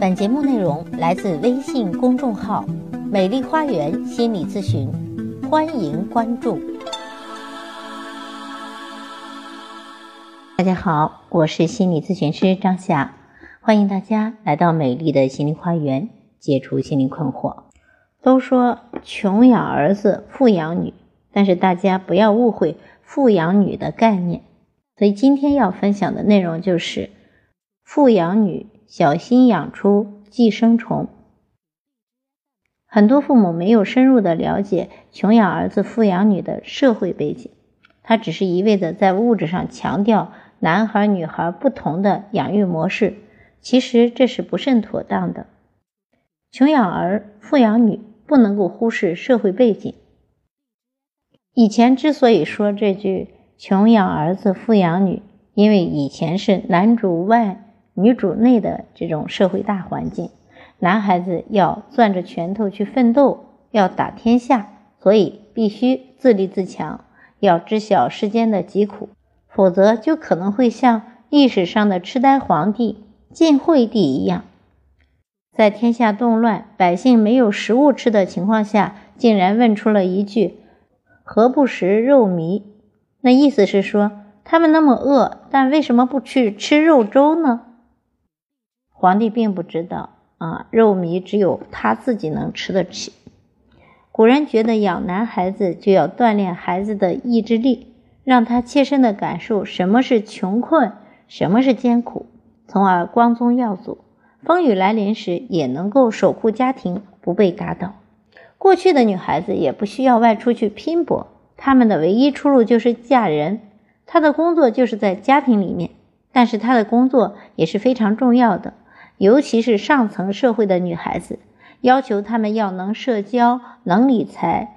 本节目内容来自微信公众号“美丽花园心理咨询”，欢迎关注。大家好，我是心理咨询师张霞，欢迎大家来到美丽的心灵花园，解除心灵困惑。都说穷养儿子，富养女，但是大家不要误会富养女的概念。所以今天要分享的内容就是富养女。小心养出寄生虫。很多父母没有深入的了解穷养儿子富养女的社会背景，他只是一味的在物质上强调男孩女孩不同的养育模式，其实这是不甚妥当的。穷养儿富养女不能够忽视社会背景。以前之所以说这句穷养儿子富养女，因为以前是男主外。女主内的这种社会大环境，男孩子要攥着拳头去奋斗，要打天下，所以必须自立自强，要知晓世间的疾苦，否则就可能会像历史上的痴呆皇帝晋惠帝一样，在天下动乱、百姓没有食物吃的情况下，竟然问出了一句“何不食肉糜”，那意思是说他们那么饿，但为什么不去吃肉粥呢？皇帝并不知道啊，肉糜只有他自己能吃得起。古人觉得养男孩子就要锻炼孩子的意志力，让他切身的感受什么是穷困，什么是艰苦，从而光宗耀祖，风雨来临时也能够守护家庭不被打倒。过去的女孩子也不需要外出去拼搏，她们的唯一出路就是嫁人，她的工作就是在家庭里面，但是她的工作也是非常重要的。尤其是上层社会的女孩子，要求她们要能社交、能理财，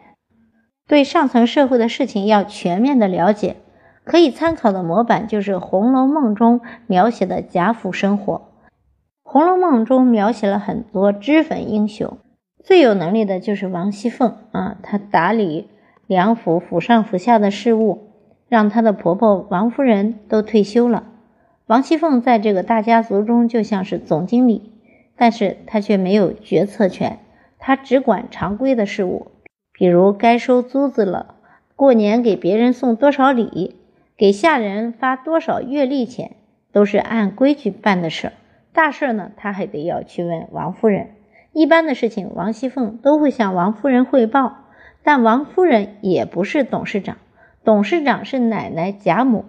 对上层社会的事情要全面的了解。可以参考的模板就是《红楼梦》中描写的贾府生活。《红楼梦》中描写了很多脂粉英雄，最有能力的就是王熙凤啊，她打理梁府府上府下的事务，让她的婆婆王夫人都退休了。王熙凤在这个大家族中就像是总经理，但是她却没有决策权，她只管常规的事务，比如该收租子了，过年给别人送多少礼，给下人发多少月例钱，都是按规矩办的事儿。大事呢，她还得要去问王夫人；一般的事情，王熙凤都会向王夫人汇报。但王夫人也不是董事长，董事长是奶奶贾母。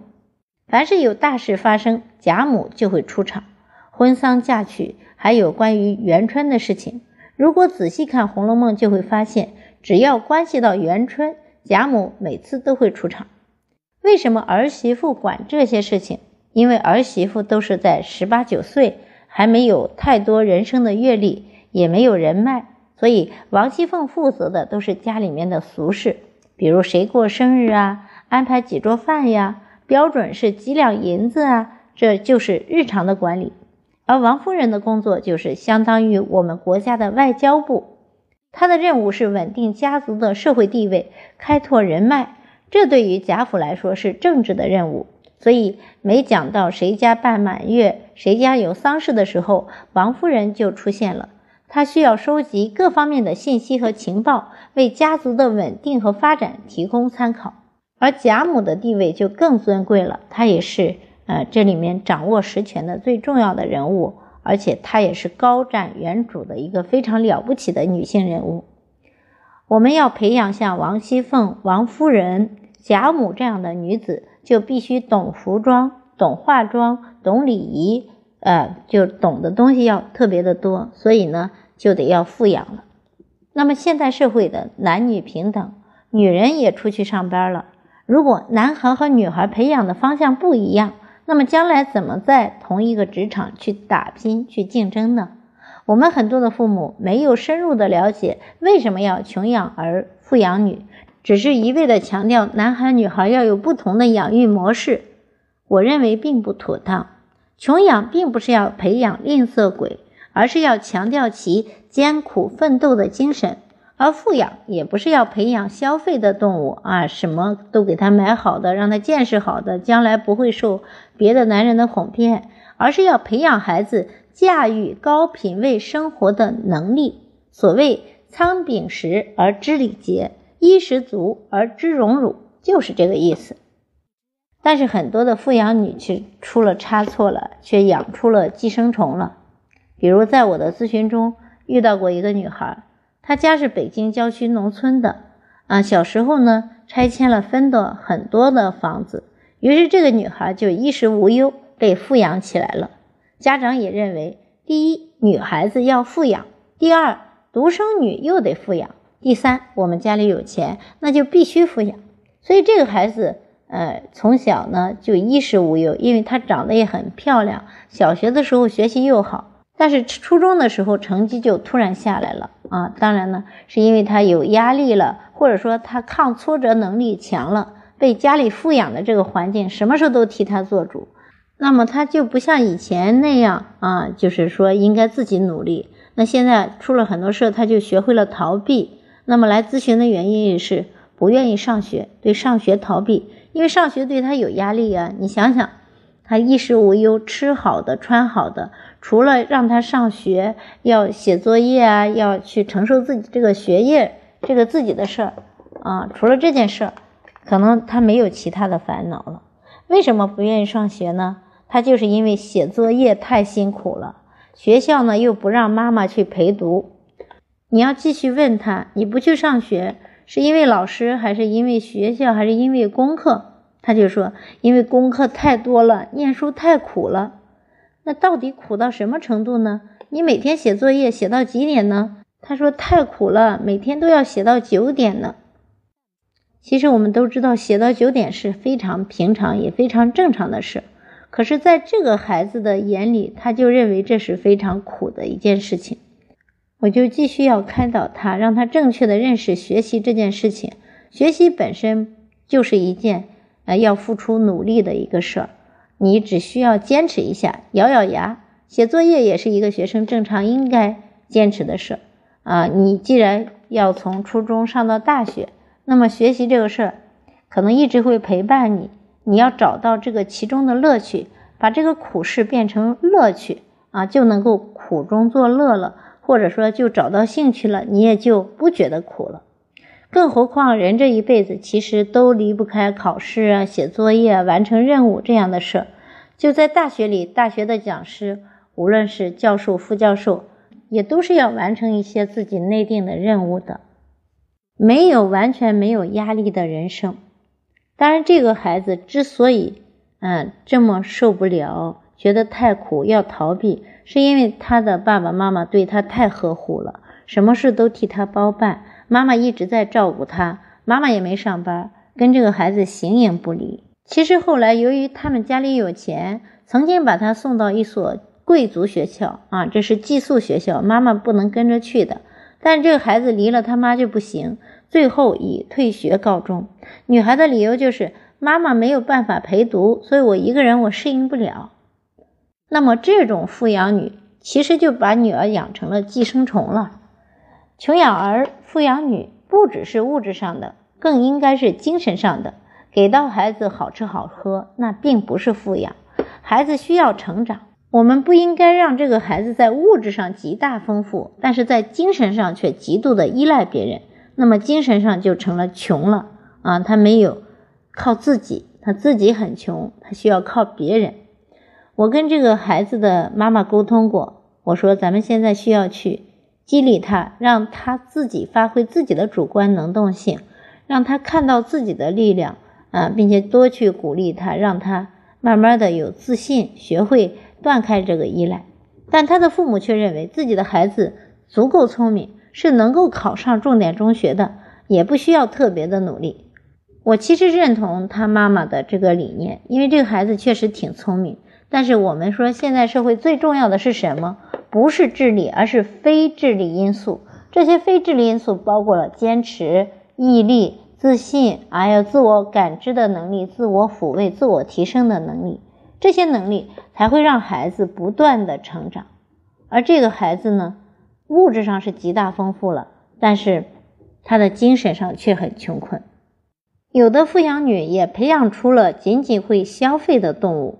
凡是有大事发生，贾母就会出场。婚丧嫁娶，还有关于元春的事情。如果仔细看《红楼梦》，就会发现，只要关系到元春，贾母每次都会出场。为什么儿媳妇管这些事情？因为儿媳妇都是在十八九岁，还没有太多人生的阅历，也没有人脉，所以王熙凤负责的都是家里面的俗事，比如谁过生日啊，安排几桌饭呀。标准是几两银子啊，这就是日常的管理。而王夫人的工作就是相当于我们国家的外交部，她的任务是稳定家族的社会地位，开拓人脉。这对于贾府来说是政治的任务。所以每讲到谁家办满月，谁家有丧事的时候，王夫人就出现了。她需要收集各方面的信息和情报，为家族的稳定和发展提供参考。而贾母的地位就更尊贵了，她也是呃这里面掌握实权的最重要的人物，而且她也是高瞻远瞩的一个非常了不起的女性人物。我们要培养像王熙凤、王夫人、贾母这样的女子，就必须懂服装、懂化妆、懂礼仪，呃，就懂的东西要特别的多，所以呢，就得要富养了。那么现代社会的男女平等，女人也出去上班了。如果男孩和女孩培养的方向不一样，那么将来怎么在同一个职场去打拼、去竞争呢？我们很多的父母没有深入的了解为什么要穷养儿、富养女，只是一味的强调男孩女孩要有不同的养育模式，我认为并不妥当。穷养并不是要培养吝啬鬼，而是要强调其艰苦奋斗的精神。而富养也不是要培养消费的动物啊，什么都给他买好的，让他见识好的，将来不会受别的男人的哄骗，而是要培养孩子驾驭高品位生活的能力。所谓仓廪实而知礼节，衣食足而知荣辱，就是这个意思。但是很多的富养女却出了差错了，却养出了寄生虫了。比如在我的咨询中遇到过一个女孩，她家是北京郊区农村的，啊，小时候呢拆迁了分的很多的房子，于是这个女孩就衣食无忧，被富养起来了。家长也认为，第一，女孩子要富养；第二，独生女又得富养；第三，我们家里有钱，那就必须富养。所以这个孩子。呃，从小呢就衣食无忧，因为她长得也很漂亮。小学的时候学习又好，但是初中的时候成绩就突然下来了啊。当然呢，是因为她有压力了，或者说她抗挫折能力强了，被家里富养的这个环境什么事都替他做主，那么他就不像以前那样啊，就是说应该自己努力。那现在出了很多事，他就学会了逃避。那么来咨询的原因也是不愿意上学，对上学逃避。因为上学对他有压力呀，你想想，他衣食无忧，吃好的，穿好的，除了让他上学要写作业啊，要去承受自己这个学业这个自己的事儿啊，除了这件事儿，可能他没有其他的烦恼了。为什么不愿意上学呢？他就是因为写作业太辛苦了，学校呢又不让妈妈去陪读。你要继续问他，你不去上学。是因为老师，还是因为学校，还是因为功课？他就说，因为功课太多了，念书太苦了。那到底苦到什么程度呢？你每天写作业写到几点呢？他说太苦了，每天都要写到九点呢。其实我们都知道，写到九点是非常平常也非常正常的事。可是，在这个孩子的眼里，他就认为这是非常苦的一件事情。我就继续要开导他，让他正确的认识学习这件事情。学习本身就是一件呃要付出努力的一个事儿，你只需要坚持一下，咬咬牙。写作业也是一个学生正常应该坚持的事啊。你既然要从初中上到大学，那么学习这个事儿可能一直会陪伴你。你要找到这个其中的乐趣，把这个苦事变成乐趣啊，就能够苦中作乐了。或者说，就找到兴趣了，你也就不觉得苦了。更何况，人这一辈子其实都离不开考试啊、写作业、完成任务这样的事儿。就在大学里，大学的讲师，无论是教授、副教授，也都是要完成一些自己内定的任务的，没有完全没有压力的人生。当然，这个孩子之所以嗯这么受不了。觉得太苦要逃避，是因为他的爸爸妈妈对他太呵护了，什么事都替他包办，妈妈一直在照顾他，妈妈也没上班，跟这个孩子形影不离。其实后来由于他们家里有钱，曾经把他送到一所贵族学校啊，这是寄宿学校，妈妈不能跟着去的。但这个孩子离了他妈就不行，最后以退学告终。女孩的理由就是妈妈没有办法陪读，所以我一个人我适应不了。那么这种富养女其实就把女儿养成了寄生虫了。穷养儿、富养女不只是物质上的，更应该是精神上的。给到孩子好吃好喝，那并不是富养。孩子需要成长，我们不应该让这个孩子在物质上极大丰富，但是在精神上却极度的依赖别人。那么精神上就成了穷了啊！他没有靠自己，他自己很穷，他需要靠别人。我跟这个孩子的妈妈沟通过，我说咱们现在需要去激励他，让他自己发挥自己的主观能动性，让他看到自己的力量啊，并且多去鼓励他，让他慢慢的有自信，学会断开这个依赖。但他的父母却认为自己的孩子足够聪明，是能够考上重点中学的，也不需要特别的努力。我其实认同他妈妈的这个理念，因为这个孩子确实挺聪明。但是我们说，现在社会最重要的是什么？不是智力，而是非智力因素。这些非智力因素包括了坚持、毅力、自信，还有自我感知的能力、自我抚慰、自我提升的能力。这些能力才会让孩子不断的成长。而这个孩子呢，物质上是极大丰富了，但是他的精神上却很穷困。有的富养女也培养出了仅仅会消费的动物。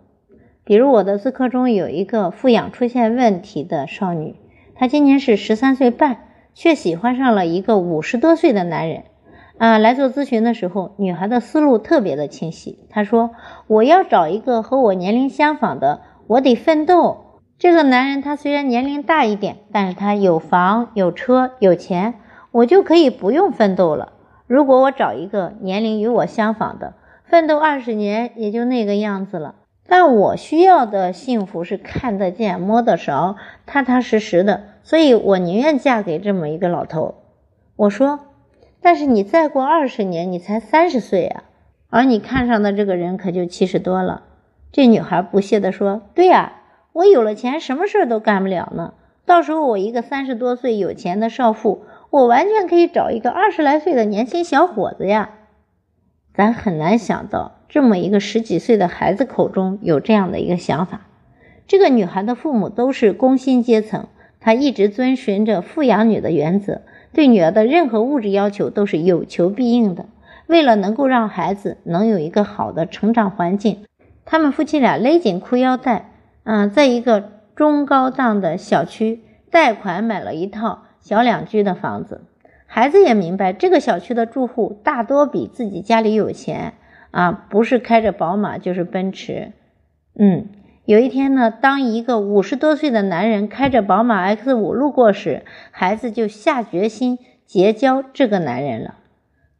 比如我的自课中有一个富养出现问题的少女，她今年是十三岁半，却喜欢上了一个五十多岁的男人。啊，来做咨询的时候，女孩的思路特别的清晰。她说：“我要找一个和我年龄相仿的，我得奋斗。这个男人他虽然年龄大一点，但是他有房有车有钱，我就可以不用奋斗了。如果我找一个年龄与我相仿的，奋斗二十年也就那个样子了。”但我需要的幸福是看得见、摸得着、踏踏实实的，所以我宁愿嫁给这么一个老头。我说，但是你再过二十年，你才三十岁啊，而你看上的这个人可就七十多了。这女孩不屑地说：“对呀，我有了钱，什么事儿都干不了呢。到时候我一个三十多岁有钱的少妇，我完全可以找一个二十来岁的年轻小伙子呀。”咱很难想到。这么一个十几岁的孩子口中有这样的一个想法，这个女孩的父母都是工薪阶层，她一直遵循着富养女的原则，对女儿的任何物质要求都是有求必应的。为了能够让孩子能有一个好的成长环境，他们夫妻俩勒紧裤腰带，嗯，在一个中高档的小区贷款买了一套小两居的房子。孩子也明白，这个小区的住户大多比自己家里有钱。啊，不是开着宝马就是奔驰，嗯，有一天呢，当一个五十多岁的男人开着宝马 X 五路过时，孩子就下决心结交这个男人了。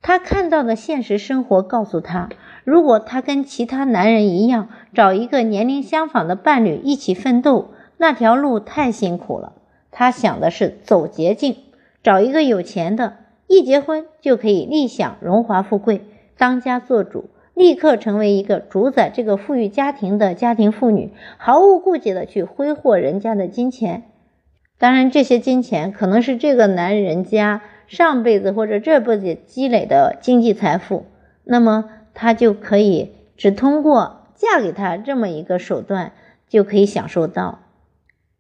他看到的现实生活告诉他，如果他跟其他男人一样找一个年龄相仿的伴侣一起奋斗，那条路太辛苦了。他想的是走捷径，找一个有钱的，一结婚就可以立享荣华富贵，当家做主。立刻成为一个主宰这个富裕家庭的家庭妇女，毫无顾忌的去挥霍人家的金钱。当然，这些金钱可能是这个男人家上辈子或者这辈子积累的经济财富，那么她就可以只通过嫁给他这么一个手段就可以享受到。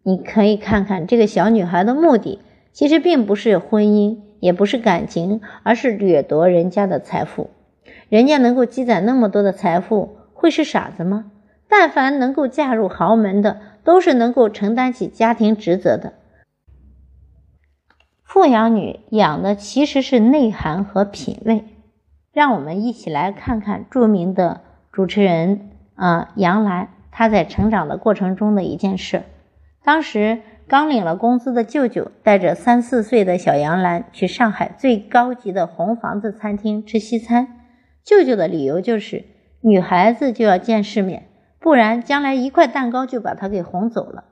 你可以看看这个小女孩的目的，其实并不是婚姻，也不是感情，而是掠夺人家的财富。人家能够积攒那么多的财富，会是傻子吗？但凡能够嫁入豪门的，都是能够承担起家庭职责的。富养女养的其实是内涵和品味。让我们一起来看看著名的主持人啊杨澜，她在成长的过程中的一件事。当时刚领了工资的舅舅带着三四岁的小杨澜去上海最高级的红房子餐厅吃西餐。舅舅的理由就是，女孩子就要见世面，不然将来一块蛋糕就把她给哄走了。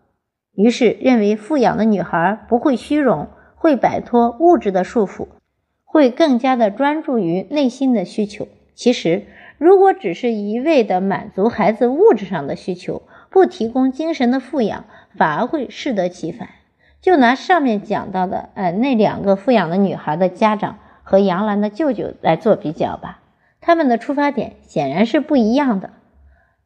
于是认为富养的女孩不会虚荣，会摆脱物质的束缚，会更加的专注于内心的需求。其实，如果只是一味的满足孩子物质上的需求，不提供精神的富养，反而会适得其反。就拿上面讲到的，呃，那两个富养的女孩的家长和杨澜的舅舅来做比较吧。他们的出发点显然是不一样的。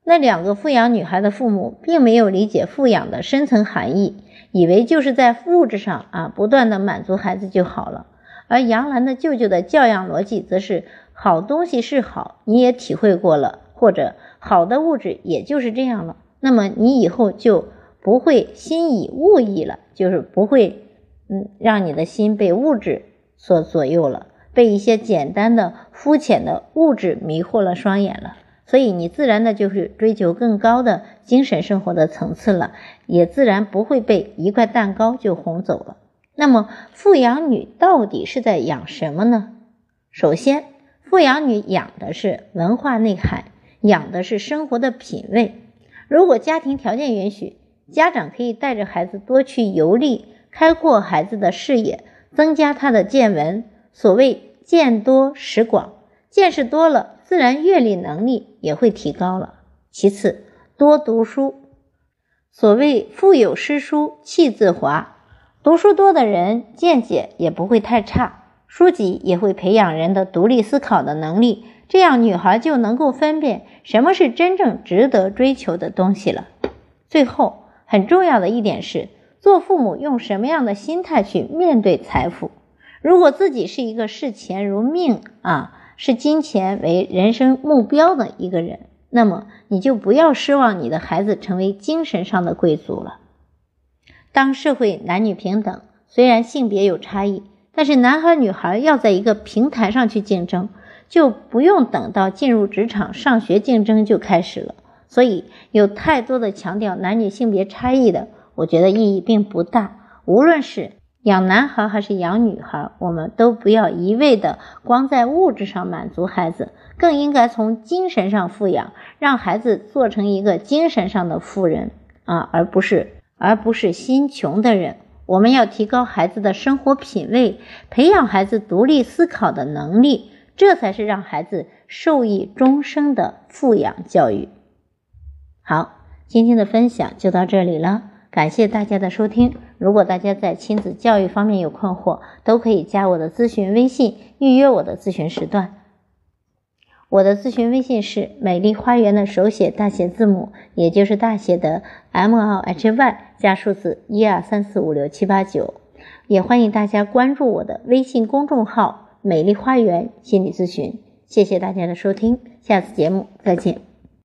那两个富养女孩的父母并没有理解富养的深层含义，以为就是在物质上啊不断的满足孩子就好了。而杨澜的舅舅的教养逻辑则是：好东西是好，你也体会过了，或者好的物质也就是这样了，那么你以后就不会心以物易了，就是不会嗯让你的心被物质所左右了。被一些简单的、肤浅的物质迷惑了双眼了，所以你自然的就是追求更高的精神生活的层次了，也自然不会被一块蛋糕就哄走了。那么，富养女到底是在养什么呢？首先，富养女养的是文化内涵，养的是生活的品味。如果家庭条件允许，家长可以带着孩子多去游历，开阔孩子的视野，增加他的见闻。所谓见多识广，见识多了，自然阅历能力也会提高了。其次，多读书。所谓腹有诗书气自华，读书多的人见解也不会太差，书籍也会培养人的独立思考的能力。这样，女孩就能够分辨什么是真正值得追求的东西了。最后，很重要的一点是，做父母用什么样的心态去面对财富。如果自己是一个视钱如命啊，视金钱为人生目标的一个人，那么你就不要奢望你的孩子成为精神上的贵族了。当社会男女平等，虽然性别有差异，但是男孩女孩要在一个平台上去竞争，就不用等到进入职场、上学竞争就开始了。所以，有太多的强调男女性别差异的，我觉得意义并不大。无论是养男孩还是养女孩，我们都不要一味的光在物质上满足孩子，更应该从精神上富养，让孩子做成一个精神上的富人啊，而不是。而不是心穷的人。我们要提高孩子的生活品味，培养孩子独立思考的能力，这才是让孩子受益终生的富养教育。好，今天的分享就到这里了，感谢大家的收听。如果大家在亲子教育方面有困惑，都可以加我的咨询微信，预约我的咨询时段。我的咨询微信是美丽花园的手写大写字母，也就是大写的 M L H Y 加数字一二三四五六七八九，也欢迎大家关注我的微信公众号“美丽花园心理咨询”。谢谢大家的收听，下次节目再见。